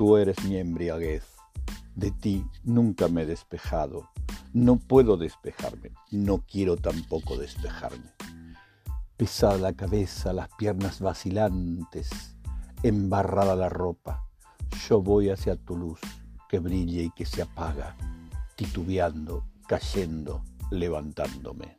Tú eres mi embriaguez. De ti nunca me he despejado. No puedo despejarme. No quiero tampoco despejarme. Pesada la cabeza, las piernas vacilantes, embarrada la ropa. Yo voy hacia tu luz, que brille y que se apaga, titubeando, cayendo, levantándome.